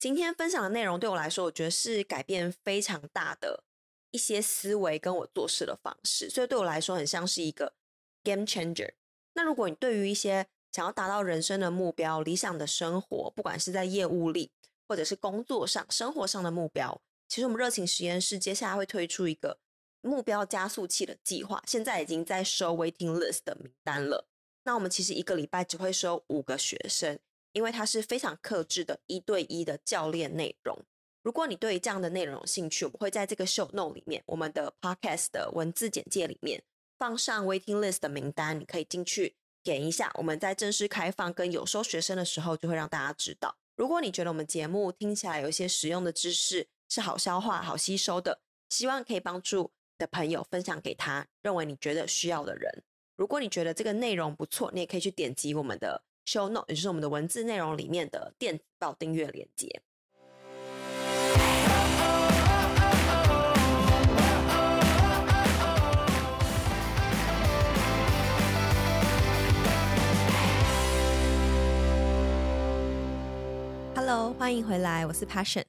今天分享的内容对我来说，我觉得是改变非常大的一些思维跟我做事的方式，所以对我来说很像是一个 game changer。那如果你对于一些想要达到人生的目标、理想的生活，不管是在业务里或者是工作上、生活上的目标，其实我们热情实验室接下来会推出一个目标加速器的计划，现在已经在收 waiting list 的名单了。那我们其实一个礼拜只会收五个学生。因为它是非常克制的一对一的教练内容。如果你对于这样的内容有兴趣，我们会在这个 show note 里面，我们的 podcast 的文字简介里面放上 waiting list 的名单，你可以进去点一下。我们在正式开放跟有收学生的时候，就会让大家知道。如果你觉得我们节目听起来有一些实用的知识是好消化、好吸收的，希望可以帮助的朋友分享给他认为你觉得需要的人。如果你觉得这个内容不错，你也可以去点击我们的。Show note，也就是我们的文字内容里面的电子报订阅链接。Hello，欢迎回来，我是 Passion。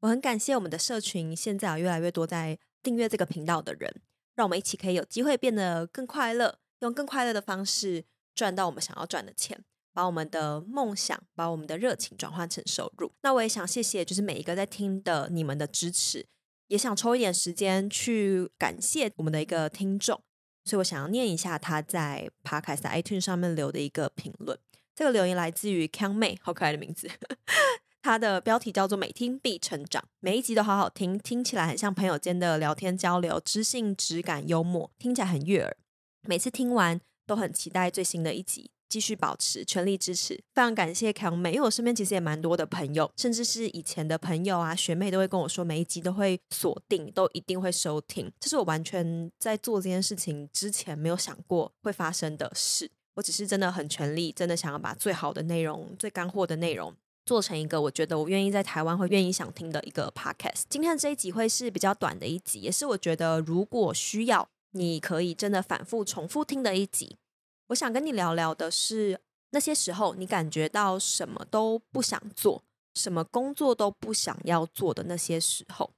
我很感谢我们的社群，现在有越来越多在订阅这个频道的人，让我们一起可以有机会变得更快乐，用更快乐的方式赚到我们想要赚的钱。把我们的梦想，把我们的热情转换成收入。那我也想谢谢，就是每一个在听的你们的支持，也想抽一点时间去感谢我们的一个听众。所以我想要念一下他在 Podcast iTunes 上面留的一个评论。这个留言来自于康妹，好可爱的名字。他的标题叫做“每听必成长”，每一集都好好听，听起来很像朋友间的聊天交流，知性、质感、幽默，听起来很悦耳。每次听完都很期待最新的一集。继续保持全力支持，非常感谢康美，因为我身边其实也蛮多的朋友，甚至是以前的朋友啊、学妹都会跟我说，每一集都会锁定，都一定会收听。这是我完全在做这件事情之前没有想过会发生的事。我只是真的很全力，真的想要把最好的内容、最干货的内容做成一个我觉得我愿意在台湾会愿意想听的一个 podcast。今天这一集会是比较短的一集，也是我觉得如果需要，你可以真的反复重复听的一集。我想跟你聊聊的是那些时候你感觉到什么都不想做，什么工作都不想要做的那些时候。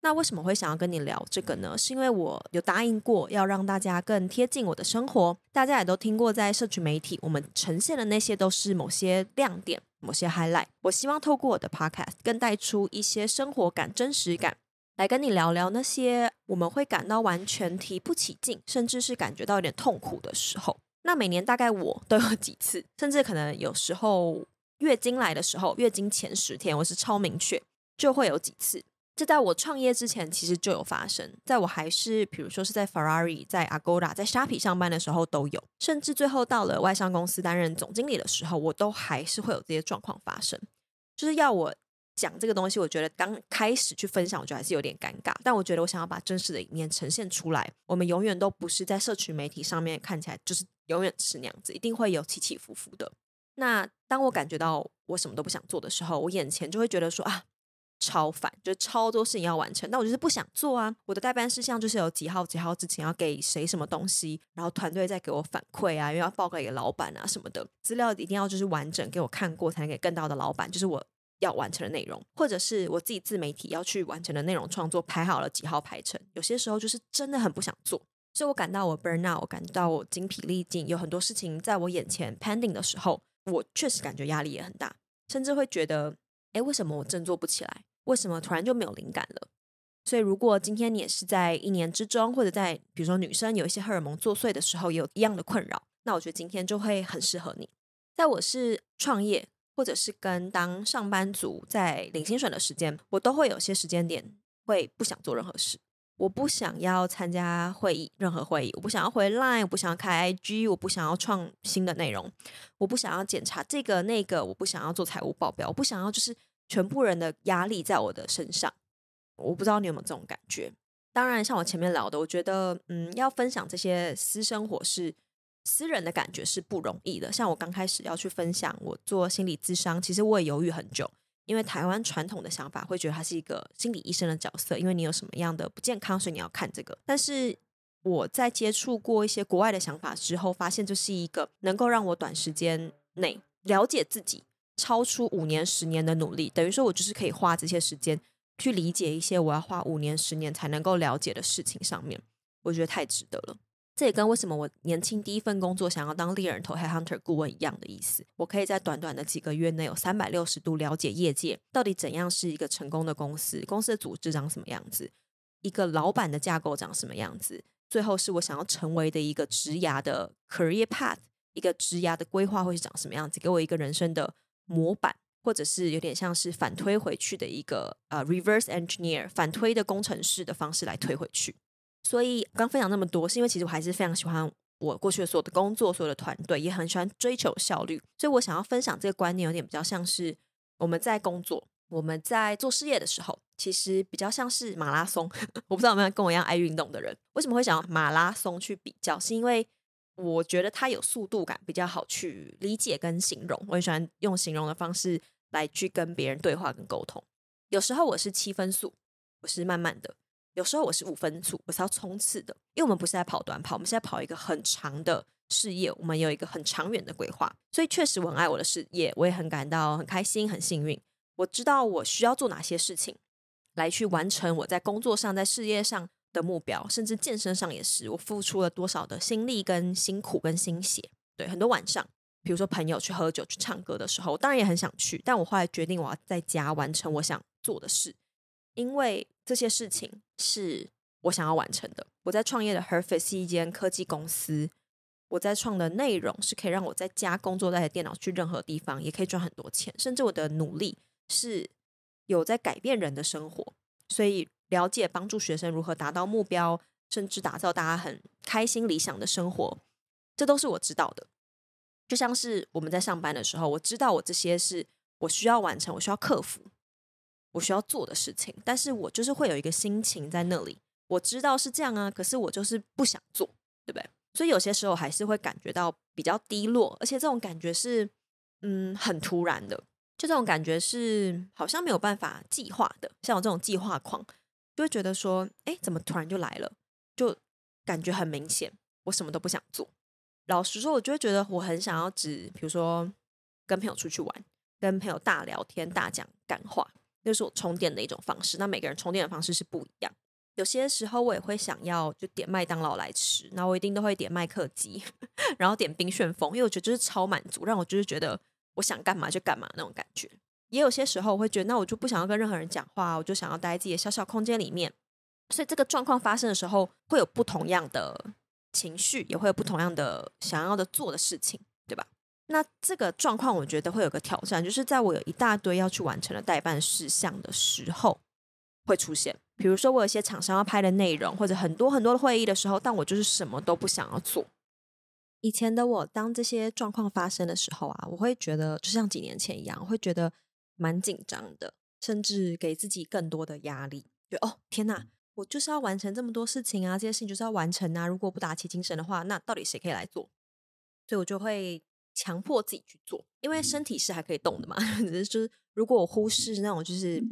那为什么会想要跟你聊这个呢？是因为我有答应过要让大家更贴近我的生活。大家也都听过，在社群媒体，我们呈现的那些都是某些亮点、某些 highlight。我希望透过我的 podcast，更带出一些生活感、真实感，来跟你聊聊那些我们会感到完全提不起劲，甚至是感觉到有点痛苦的时候。那每年大概我都有几次，甚至可能有时候月经来的时候，月经前十天我是超明确，就会有几次。这在我创业之前其实就有发生，在我还是比如说是在 Ferrari、在 Agoda、在虾皮上班的时候都有，甚至最后到了外商公司担任总经理的时候，我都还是会有这些状况发生，就是要我。讲这个东西，我觉得刚开始去分享，我觉得还是有点尴尬。但我觉得我想要把真实的一面呈现出来。我们永远都不是在社群媒体上面看起来就是永远是那样子，一定会有起起伏伏的。那当我感觉到我什么都不想做的时候，我眼前就会觉得说啊，超烦，就超多事情要完成，但我就是不想做啊。我的待办事项就是有几号几号之前要给谁什么东西，然后团队再给我反馈啊，因为要报告给老板啊什么的，资料一定要就是完整给我看过，才能给更大的老板，就是我。要完成的内容，或者是我自己自媒体要去完成的内容创作，排好了几号排程，有些时候就是真的很不想做，所以我感到我 burn out，我感到我精疲力尽，有很多事情在我眼前 pending 的时候，我确实感觉压力也很大，甚至会觉得，诶，为什么我振作不起来？为什么突然就没有灵感了？所以，如果今天你也是在一年之中，或者在比如说女生有一些荷尔蒙作祟的时候，也有一样的困扰，那我觉得今天就会很适合你。在我是创业。或者是跟当上班族在领薪水的时间，我都会有些时间点会不想做任何事。我不想要参加会议，任何会议，我不想要回 Line，我不想要开 IG，我不想要创新的内容，我不想要检查这个那个，我不想要做财务报表，我不想要就是全部人的压力在我的身上。我不知道你有没有这种感觉？当然，像我前面聊的，我觉得嗯，要分享这些私生活是。私人的感觉是不容易的，像我刚开始要去分享我做心理咨商，其实我也犹豫很久，因为台湾传统的想法会觉得他是一个心理医生的角色，因为你有什么样的不健康，所以你要看这个。但是我在接触过一些国外的想法之后，发现这是一个能够让我短时间内了解自己，超出五年、十年的努力，等于说我就是可以花这些时间去理解一些我要花五年、十年才能够了解的事情上面，我觉得太值得了。这也跟为什么我年轻第一份工作想要当猎人头 Headhunter 顾问一样的意思。我可以在短短的几个月内有三百六十度了解业界到底怎样是一个成功的公司，公司的组织长什么样子，一个老板的架构长什么样子，最后是我想要成为的一个职涯的 career path，一个职涯的规划会是长什么样子，给我一个人生的模板，或者是有点像是反推回去的一个呃 reverse engineer 反推的工程师的方式来推回去。所以刚分享那么多，是因为其实我还是非常喜欢我过去的所有的工作，所有的团队，也很喜欢追求效率。所以我想要分享这个观念，有点比较像是我们在工作，我们在做事业的时候，其实比较像是马拉松。我不知道有没有跟我一样爱运动的人，为什么会想要马拉松去比较？是因为我觉得它有速度感，比较好去理解跟形容。我很喜欢用形容的方式来去跟别人对话跟沟通。有时候我是七分速，我是慢慢的。有时候我是五分速，我是要冲刺的，因为我们不是在跑短跑，我们是在跑一个很长的事业，我们有一个很长远的规划，所以确实我很爱我的事业，我也很感到很开心、很幸运。我知道我需要做哪些事情来去完成我在工作上、在事业上的目标，甚至健身上也是，我付出了多少的心力、跟辛苦、跟心血。对，很多晚上，比如说朋友去喝酒、去唱歌的时候，我当然也很想去，但我后来决定我要在家完成我想做的事。因为这些事情是我想要完成的。我在创业的 Herface 是一间科技公司，我在创的内容是可以让我在家工作，带着电脑去任何地方，也可以赚很多钱。甚至我的努力是有在改变人的生活，所以了解帮助学生如何达到目标，甚至打造大家很开心理想的生活，这都是我知道的。就像是我们在上班的时候，我知道我这些是我需要完成，我需要克服。我需要做的事情，但是我就是会有一个心情在那里，我知道是这样啊，可是我就是不想做，对不对？所以有些时候还是会感觉到比较低落，而且这种感觉是，嗯，很突然的，就这种感觉是好像没有办法计划的，像我这种计划狂，就会觉得说，哎，怎么突然就来了？就感觉很明显，我什么都不想做。老实说，我就会觉得我很想要只，比如说跟朋友出去玩，跟朋友大聊天、大讲干话。那是我充电的一种方式，那每个人充电的方式是不一样。有些时候我也会想要就点麦当劳来吃，那我一定都会点麦克鸡，然后点冰旋风，因为我觉得这是超满足，让我就是觉得我想干嘛就干嘛那种感觉。也有些时候我会觉得，那我就不想要跟任何人讲话，我就想要待在自己的小小空间里面。所以这个状况发生的时候，会有不同样的情绪，也会有不同样的想要的做的事情，对吧？那这个状况，我觉得会有个挑战，就是在我有一大堆要去完成的待办事项的时候，会出现。比如说，我有一些厂商要拍的内容，或者很多很多的会议的时候，但我就是什么都不想要做。以前的我，当这些状况发生的时候啊，我会觉得就像几年前一样，会觉得蛮紧张的，甚至给自己更多的压力。就哦，天哪，我就是要完成这么多事情啊，这些事情就是要完成啊，如果不打起精神的话，那到底谁可以来做？所以我就会。强迫自己去做，因为身体是还可以动的嘛。只是就是，如果我忽视那种就是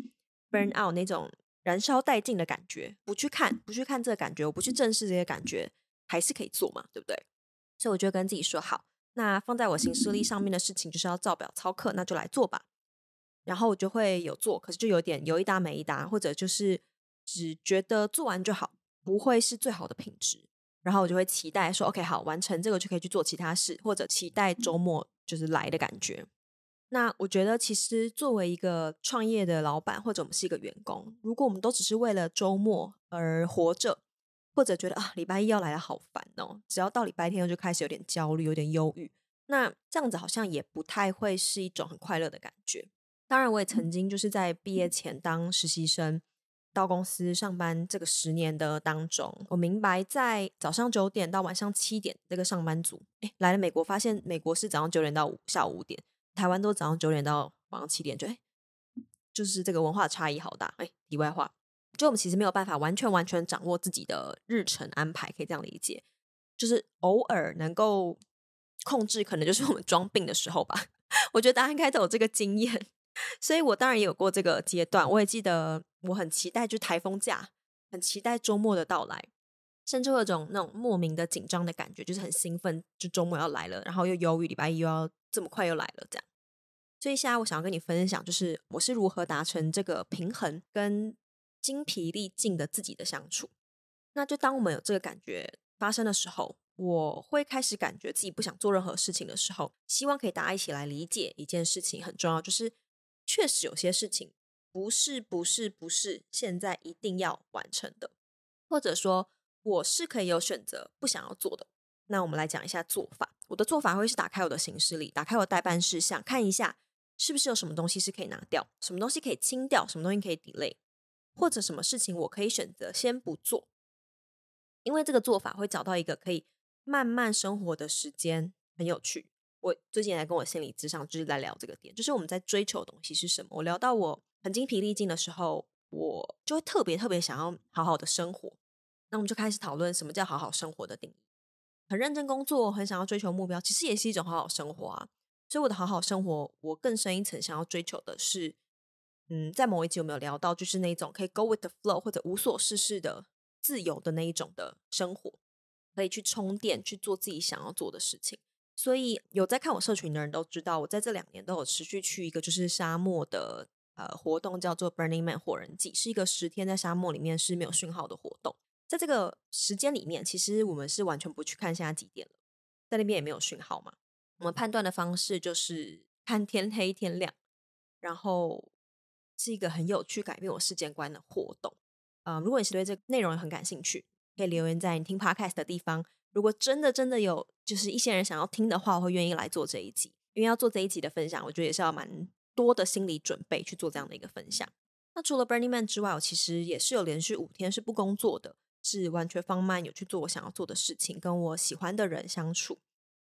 burn out 那种燃烧殆尽的感觉，不去看，不去看这个感觉，我不去正视这些感觉，还是可以做嘛，对不对？所以我就跟自己说好，那放在我行事历上面的事情就是要照表操课，那就来做吧。然后我就会有做，可是就有点有一搭没一搭，或者就是只觉得做完就好，不会是最好的品质。然后我就会期待说，OK，好，完成这个就可以去做其他事，或者期待周末就是来的感觉。那我觉得，其实作为一个创业的老板，或者我们是一个员工，如果我们都只是为了周末而活着，或者觉得啊，礼拜一要来了好烦哦，只要到礼拜天就开始有点焦虑，有点忧郁，那这样子好像也不太会是一种很快乐的感觉。当然，我也曾经就是在毕业前当实习生。到公司上班这个十年的当中，我明白在早上九点到晚上七点这个上班族，诶，来了美国，发现美国是早上九点到下午五点，台湾都早上九点到晚上七点，就诶，就是这个文化差异好大。诶，题外话，就我们其实没有办法完全完全掌握自己的日程安排，可以这样理解，就是偶尔能够控制，可能就是我们装病的时候吧。我觉得大家应该都有这个经验。所以我当然也有过这个阶段，我也记得我很期待就台风假，很期待周末的到来，甚至有种那种莫名的紧张的感觉，就是很兴奋，就周末要来了，然后又忧郁，礼拜一又要这么快又来了这样。所以现在我想要跟你分享，就是我是如何达成这个平衡跟精疲力尽的自己的相处。那就当我们有这个感觉发生的时候，我会开始感觉自己不想做任何事情的时候，希望可以大家一起来理解一件事情很重要，就是确实有些事情不是不是不是现在一定要完成的，或者说我是可以有选择不想要做的。那我们来讲一下做法。我的做法会是打开我的行事历，打开我的待办事项，看一下。是不是有什么东西是可以拿掉，什么东西可以清掉，什么东西可以 delay，或者什么事情我可以选择先不做？因为这个做法会找到一个可以慢慢生活的时间，很有趣。我最近来跟我心理咨商就是在聊这个点，就是我们在追求的东西是什么。我聊到我很精疲力尽的时候，我就会特别特别想要好好的生活。那我们就开始讨论什么叫好好生活的定义。很认真工作，很想要追求目标，其实也是一种好好生活啊。所以我的好好生活，我更深一层想要追求的是，嗯，在某一集有没有聊到，就是那种可以 go with the flow 或者无所事事的自由的那一种的生活，可以去充电，去做自己想要做的事情。所以有在看我社群的人都知道，我在这两年都有持续去一个就是沙漠的呃活动，叫做 Burning Man 火人祭，是一个十天在沙漠里面是没有讯号的活动。在这个时间里面，其实我们是完全不去看现在几点了，在那边也没有讯号嘛。我们判断的方式就是看天黑天亮，然后是一个很有趣、改变我世界观的活动。啊、如果你是对这个内容很感兴趣，可以留言在你听 Podcast 的地方。如果真的真的有就是一些人想要听的话，我会愿意来做这一集。因为要做这一集的分享，我觉得也是要蛮多的心理准备去做这样的一个分享。那除了 Burning Man 之外，我其实也是有连续五天是不工作的，是完全放慢，有去做我想要做的事情，跟我喜欢的人相处。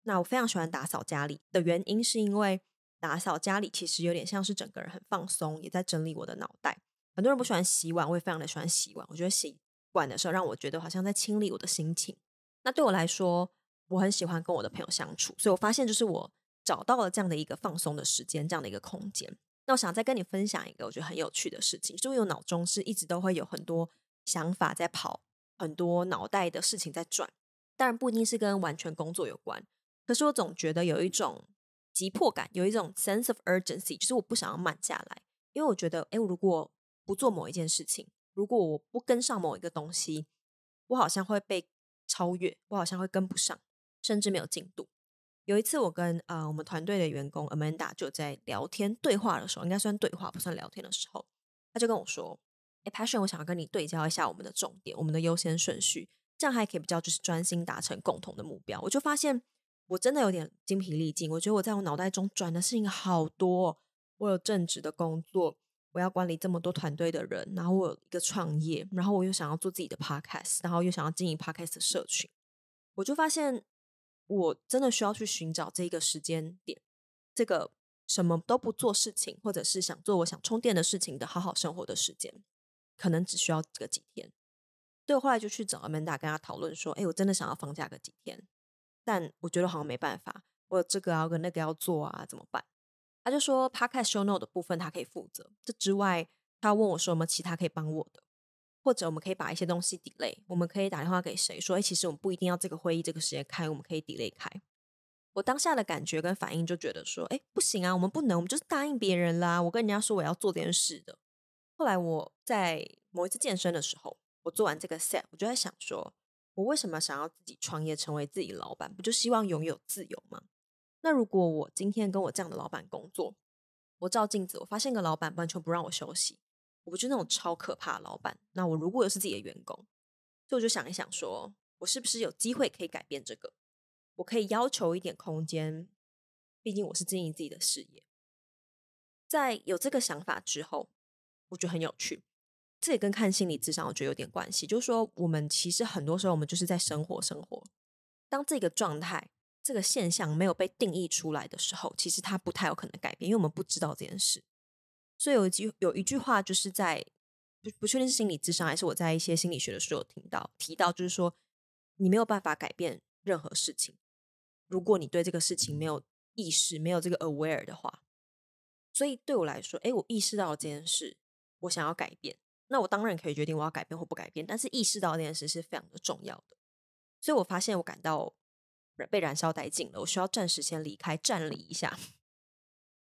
那我非常喜欢打扫家里的原因，是因为打扫家里其实有点像是整个人很放松，也在整理我的脑袋。很多人不喜欢洗碗，我也非常的喜欢洗碗。我觉得洗碗的时候让我觉得好像在清理我的心情。那对我来说，我很喜欢跟我的朋友相处，所以我发现就是我找到了这样的一个放松的时间，这样的一个空间。那我想再跟你分享一个我觉得很有趣的事情，就是我脑中是一直都会有很多想法在跑，很多脑袋的事情在转，当然不一定是跟完全工作有关。可是我总觉得有一种急迫感，有一种 sense of urgency，就是我不想要慢下来，因为我觉得，诶，我如果不做某一件事情，如果我不跟上某一个东西，我好像会被超越，我好像会跟不上，甚至没有进度。有一次，我跟呃我们团队的员工 Amanda 就在聊天对话的时候，应该算对话，不算聊天的时候，他就跟我说：“诶，Passion，我想要跟你对焦一下我们的重点，我们的优先顺序，这样还可以比较就是专心达成共同的目标。”我就发现。我真的有点精疲力尽，我觉得我在我脑袋中转的事情好多。我有正职的工作，我要管理这么多团队的人，然后我有一个创业，然后我又想要做自己的 podcast，然后又想要经营 podcast 的社群。我就发现，我真的需要去寻找这个时间点，这个什么都不做事情，或者是想做我想充电的事情的好好生活的时间，可能只需要这个几天。所以我后来就去找 Amanda 跟他讨论说：“哎，我真的想要放假个几天。”但我觉得好像没办法，我有这个要跟那个要做啊，怎么办？他就说 Podcast show note 的部分他可以负责，这之外他问我说有没有其他可以帮我的，或者我们可以把一些东西 delay，我们可以打电话给谁说，哎，其实我们不一定要这个会议这个时间开，我们可以 delay 开。我当下的感觉跟反应就觉得说，哎，不行啊，我们不能，我们就是答应别人啦，我跟人家说我要做这件事的。后来我在某一次健身的时候，我做完这个 set，我就在想说。我为什么想要自己创业，成为自己老板？不就希望拥有自由吗？那如果我今天跟我这样的老板工作，我照镜子，我发现个老板完全不让我休息，我不就那种超可怕的老板？那我如果又是自己的员工，所以我就想一想说，我是不是有机会可以改变这个？我可以要求一点空间，毕竟我是经营自己的事业。在有这个想法之后，我觉得很有趣。这也跟看心理智商，我觉得有点关系。就是说，我们其实很多时候，我们就是在生活生活。当这个状态、这个现象没有被定义出来的时候，其实它不太有可能改变，因为我们不知道这件事。所以有一句有一句话，就是在不不确定是心理智商还是我在一些心理学的书有听到提到，就是说你没有办法改变任何事情，如果你对这个事情没有意识、没有这个 aware 的话。所以对我来说，诶，我意识到了这件事，我想要改变。那我当然可以决定我要改变或不改变，但是意识到这件事是非常的重要的。所以我发现我感到被燃烧殆尽了，我需要暂时先离开，站立一下。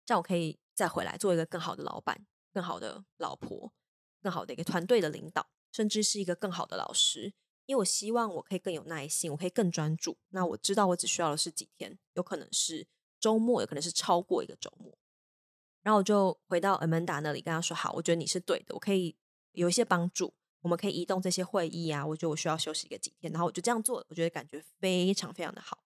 这样我可以再回来做一个更好的老板、更好的老婆、更好的一个团队的领导，甚至是一个更好的老师。因为我希望我可以更有耐心，我可以更专注。那我知道我只需要的是几天，有可能是周末，有可能是超过一个周末。然后我就回到 Amanda 那里，跟他说：“好，我觉得你是对的，我可以有一些帮助，我们可以移动这些会议啊。我觉得我需要休息一个几天，然后我就这样做，我觉得感觉非常非常的好。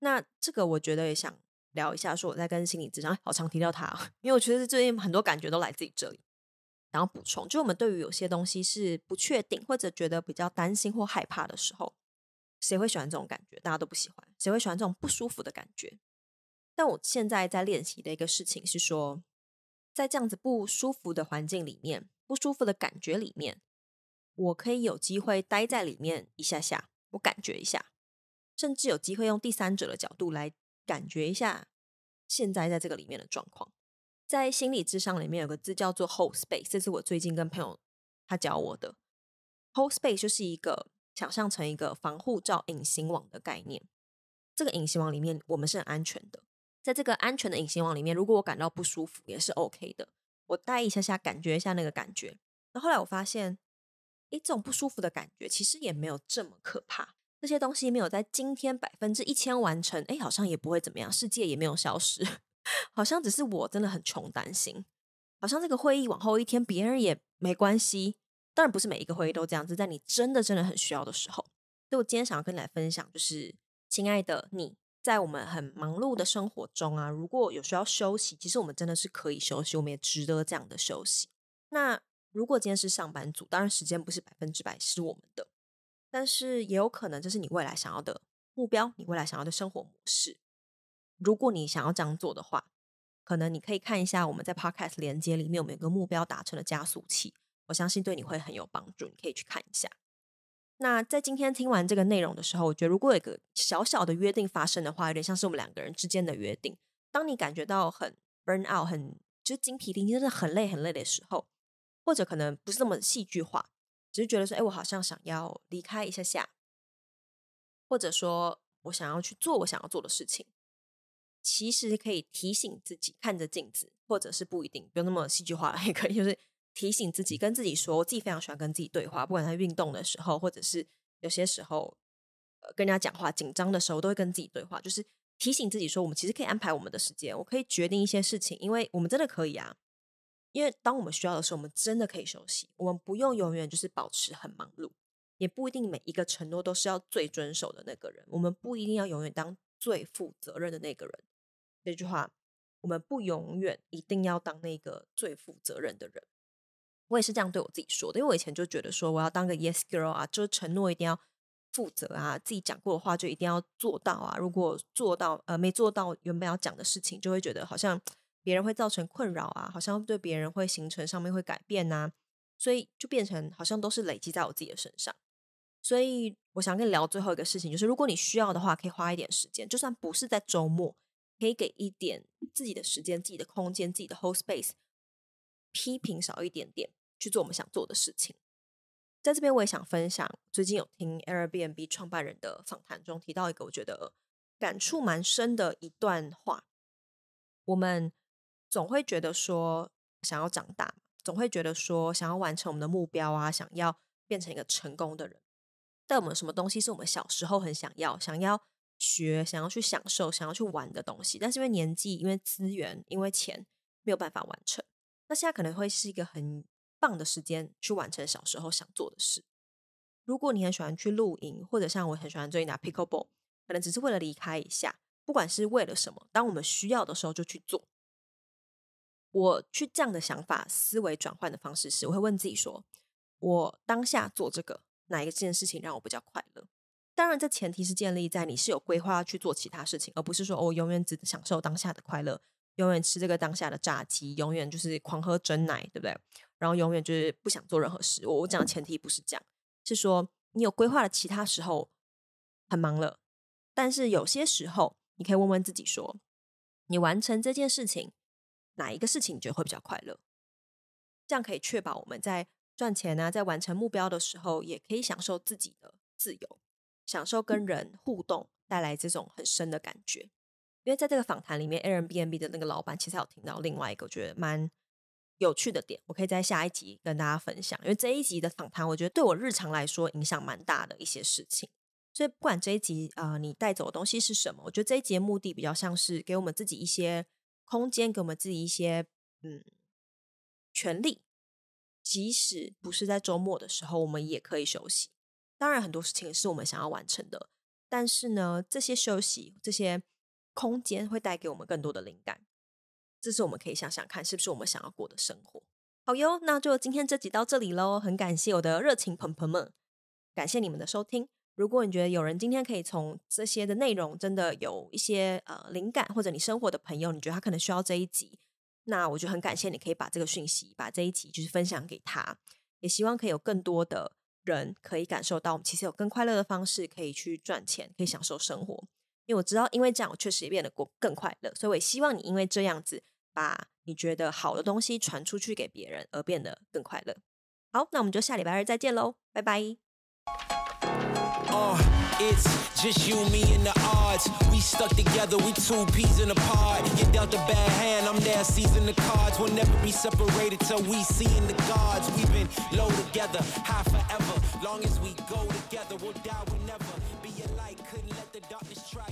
那这个我觉得也想聊一下，说我在跟心理咨商好常提到他，因为我觉得最近很多感觉都来自于这里。”然后补充，就我们对于有些东西是不确定或者觉得比较担心或害怕的时候，谁会喜欢这种感觉？大家都不喜欢。谁会喜欢这种不舒服的感觉？但我现在在练习的一个事情是说，在这样子不舒服的环境里面，不舒服的感觉里面，我可以有机会待在里面一下下，我感觉一下，甚至有机会用第三者的角度来感觉一下现在在这个里面的状况。在心理智商里面有个字叫做 “hold space”，这是我最近跟朋友他教我的。hold space 就是一个想象成一个防护罩、隐形网的概念。这个隐形网里面，我们是很安全的。在这个安全的隐形网里面，如果我感到不舒服，也是 OK 的。我待一下下，感觉一下那个感觉。那后来我发现，诶，这种不舒服的感觉其实也没有这么可怕。这些东西没有在今天百分之一千完成，诶，好像也不会怎么样，世界也没有消失。好像只是我真的很穷，担心。好像这个会议往后一天，别人也没关系。当然不是每一个会议都这样子，在你真的真的很需要的时候。所以我今天想要跟你来分享，就是亲爱的你，在我们很忙碌的生活中啊，如果有需要休息，其实我们真的是可以休息，我们也值得这样的休息。那如果今天是上班族，当然时间不是百分之百是我们的，但是也有可能这是你未来想要的目标，你未来想要的生活模式。如果你想要这样做的话，可能你可以看一下我们在 Podcast 连接里面有没有个目标达成的加速器，我相信对你会很有帮助，你可以去看一下。那在今天听完这个内容的时候，我觉得如果有一个小小的约定发生的话，有点像是我们两个人之间的约定。当你感觉到很 burn out，很就是精疲力尽，真的很累很累的时候，或者可能不是那么戏剧化，只是觉得说，哎，我好像想要离开一下下，或者说我想要去做我想要做的事情。其实可以提醒自己，看着镜子，或者是不一定，不用那么戏剧化也可以，就是提醒自己，跟自己说，我自己非常喜欢跟自己对话，不管在运动的时候，或者是有些时候，呃，跟人家讲话紧张的时候，都会跟自己对话，就是提醒自己说，我们其实可以安排我们的时间，我可以决定一些事情，因为我们真的可以啊。因为当我们需要的时候，我们真的可以休息，我们不用永远就是保持很忙碌，也不一定每一个承诺都是要最遵守的那个人，我们不一定要永远当最负责任的那个人。这句话，我们不永远一定要当那个最负责任的人。我也是这样对我自己说的，因为我以前就觉得说我要当个 yes girl 啊，就承诺一定要负责啊，自己讲过的话就一定要做到啊。如果做到呃没做到原本要讲的事情，就会觉得好像别人会造成困扰啊，好像对别人会形成上面会改变呐、啊，所以就变成好像都是累积在我自己的身上。所以我想跟你聊最后一个事情，就是如果你需要的话，可以花一点时间，就算不是在周末。可以给一点自己的时间、自己的空间、自己的 whole space，批评少一点点，去做我们想做的事情。在这边，我也想分享，最近有听 Airbnb 创办人的访谈中提到一个我觉得感触蛮深的一段话。我们总会觉得说想要长大，总会觉得说想要完成我们的目标啊，想要变成一个成功的人。但我们什么东西是我们小时候很想要、想要？学想要去享受、想要去玩的东西，但是因为年纪、因为资源、因为钱，没有办法完成。那现在可能会是一个很棒的时间去完成小时候想做的事。如果你很喜欢去露营，或者像我很喜欢最近打 pickleball，可能只是为了离开一下，不管是为了什么，当我们需要的时候就去做。我去这样的想法、思维转换的方式是，我会问自己说：我当下做这个哪一个件事情让我比较快乐？当然，这前提是建立在你是有规划去做其他事情，而不是说我永远只享受当下的快乐，永远吃这个当下的炸鸡，永远就是狂喝珍奶，对不对？然后永远就是不想做任何事。我讲的前提不是这样，是说你有规划的其他时候很忙了，但是有些时候你可以问问自己说，你完成这件事情哪一个事情你觉得会比较快乐？这样可以确保我们在赚钱啊，在完成目标的时候，也可以享受自己的自由。享受跟人互动带来这种很深的感觉，因为在这个访谈里面，Airbnb 的那个老板其实有听到另外一个我觉得蛮有趣的点，我可以在下一集跟大家分享。因为这一集的访谈，我觉得对我日常来说影响蛮大的一些事情。所以不管这一集啊、呃，你带走的东西是什么，我觉得这一集的目的比较像是给我们自己一些空间，给我们自己一些嗯权利。即使不是在周末的时候，我们也可以休息。当然，很多事情是我们想要完成的，但是呢，这些休息、这些空间会带给我们更多的灵感。这是我们可以想想看，是不是我们想要过的生活。好哟，那就今天这集到这里喽。很感谢我的热情朋朋们，感谢你们的收听。如果你觉得有人今天可以从这些的内容真的有一些呃灵感，或者你生活的朋友，你觉得他可能需要这一集。那我就很感谢你可以把这个讯息，把这一集就是分享给他，也希望可以有更多的人可以感受到，我们其实有更快乐的方式可以去赚钱，可以享受生活。因为我知道，因为这样我确实也变得过更快乐，所以我也希望你因为这样子，把你觉得好的东西传出去给别人，而变得更快乐。好，那我们就下礼拜二再见喽，拜拜。Uh, it's just you, me, and the odds. We stuck together, we two peas in a pod. You dealt a bad hand, I'm there seizing the cards. We'll never be separated till we seeing the gods. We've been low together, high forever. Long as we go together, we'll die, we'll never be alike. Couldn't let the darkness try.